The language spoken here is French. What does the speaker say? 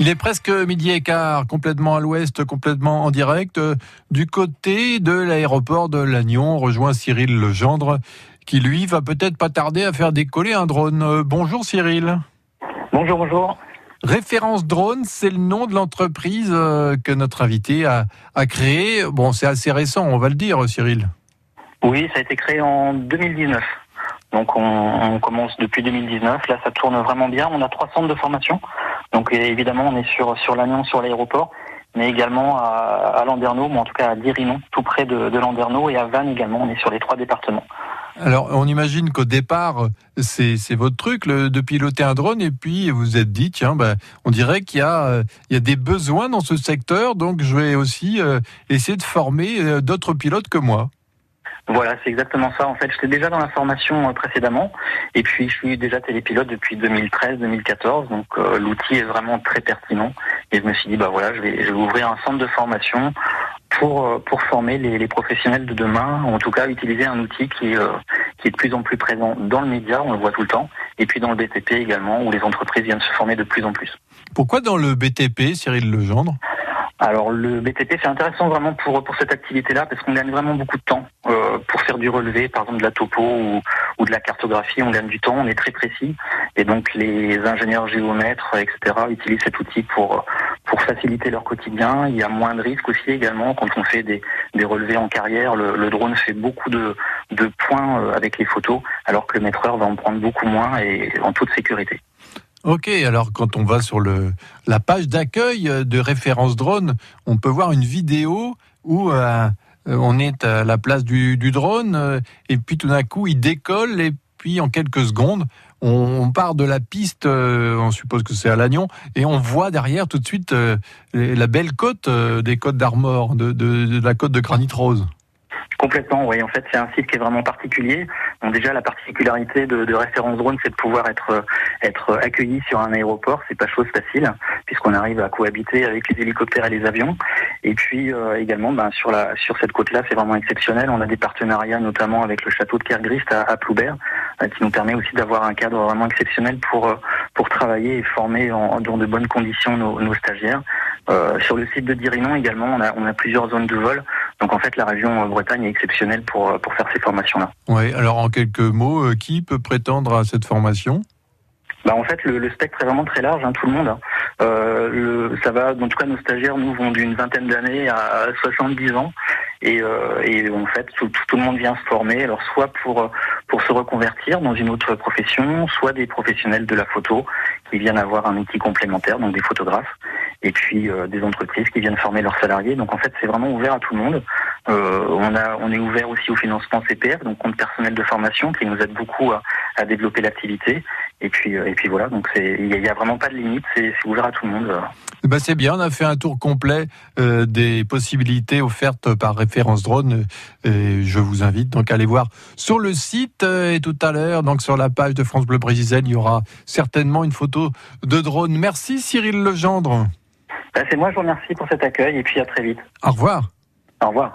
Il est presque midi et quart, complètement à l'ouest, complètement en direct. Du côté de l'aéroport de Lannion, on rejoint Cyril Legendre, qui lui va peut-être pas tarder à faire décoller un drone. Euh, Bonjour Cyril. Bonjour, bonjour. Référence drone, c'est le nom de l'entreprise euh, que notre invité a, a créé. Bon, c'est assez récent, on va le dire, Cyril. Oui, ça a été créé en 2019. Donc on, commence depuis 2019. Là, ça tourne vraiment bien. On a trois centres de formation. Donc évidemment, on est sur sur Lannion, sur l'aéroport, mais également à, à Landerneau, ou en tout cas à Dirinon, tout près de, de Landerneau, et à Vannes également. On est sur les trois départements. Alors, on imagine qu'au départ, c'est votre truc de piloter un drone, et puis vous êtes dit, tiens, ben, on dirait qu'il y, a, euh, y a des besoins dans ce secteur, donc je vais aussi euh, essayer de former euh, d'autres pilotes que moi. Voilà, c'est exactement ça. En fait, j'étais déjà dans la formation euh, précédemment, et puis je suis déjà télépilote depuis 2013-2014. Donc euh, l'outil est vraiment très pertinent. Et je me suis dit, bah voilà, je vais, je vais ouvrir un centre de formation pour euh, pour former les, les professionnels de demain. En tout cas, utiliser un outil qui euh, qui est de plus en plus présent dans le média, on le voit tout le temps, et puis dans le BTP également, où les entreprises viennent se former de plus en plus. Pourquoi dans le BTP, Cyril Legendre? Alors le BTP c'est intéressant vraiment pour pour cette activité-là parce qu'on gagne vraiment beaucoup de temps euh, pour faire du relevé, par exemple de la topo ou, de la cartographie, on gagne du temps, on est très précis et donc les ingénieurs géomètres etc utilisent cet outil pour pour faciliter leur quotidien. Il y a moins de risques aussi également quand on fait des des relevés en carrière. Le, drone fait beaucoup de de points euh, avec les photos alors que le maîtreur va en prendre beaucoup moins et en toute sécurité. Ok, alors quand on va sur le, la page d'accueil de référence drone, on peut voir une vidéo où euh, on est à la place du, drone euh, et puis tout d'un coup il décolle et puis en quelques secondes on, part de la piste, euh, on suppose que c'est à Lannion, et on voit derrière tout de suite euh, la belle côte euh, des côtes d'Armor, de, de- de la côte de Granit Rose. Complètement, oui. En fait, c'est un site qui est vraiment particulier. Déjà, la particularité de, de référence drone, c'est de pouvoir être euh, être accueilli sur un aéroport. C'est pas chose facile, puisqu'on arrive à cohabiter avec les hélicoptères et les avions. Et puis euh, également, ben, sur la sur cette côte-là, c'est vraiment exceptionnel. On a des partenariats, notamment avec le château de Kergrist à, à Ploubert, euh, qui nous permet aussi d'avoir un cadre vraiment exceptionnel pour euh, pour travailler et former en, dans de bonnes conditions nos, nos stagiaires. Euh, sur le site de Dirinon également, on a on a plusieurs zones de vol. Donc en fait, la région Bretagne est exceptionnelle pour, euh, pour faire ces formations-là. Ouais, alors en quelques mots, euh, qui peut prétendre à cette formation? Bah, en fait, le, le spectre est vraiment très large, hein, tout le monde. hein. Euh, le, ça va, en tout cas, nos stagiaires, nous, vont d'une vingtaine d'années à 70 ans. Et, euh, et en fait, tout, tout- tout le monde vient se former, alors soit pour, euh, pour se reconvertir dans une autre profession, soit des professionnels de la photo qui viennent avoir un outil complémentaire, donc des photographes, et puis euh, des entreprises qui viennent former leurs salariés. Donc en fait, c'est vraiment ouvert à tout le monde. Euh, on, a, on est ouvert aussi au financement CPF, donc compte personnel de formation, qui nous aide beaucoup à, développer l'activité. Et puis, euh, et puis voilà, donc il n'y a, vraiment pas de limite, c'est, ouvert à tout le monde. ben c'est bien, on a fait un tour complet des possibilités offertes par référence drone. Je vous invite donc à aller voir sur le site et tout à l'heure, donc sur la page de France Bleu Brésil, il y aura certainement une photo de drone. Merci Cyril Legendre. Ben, c'est moi, je vous remercie pour cet accueil et puis à très vite. Au revoir. Au revoir.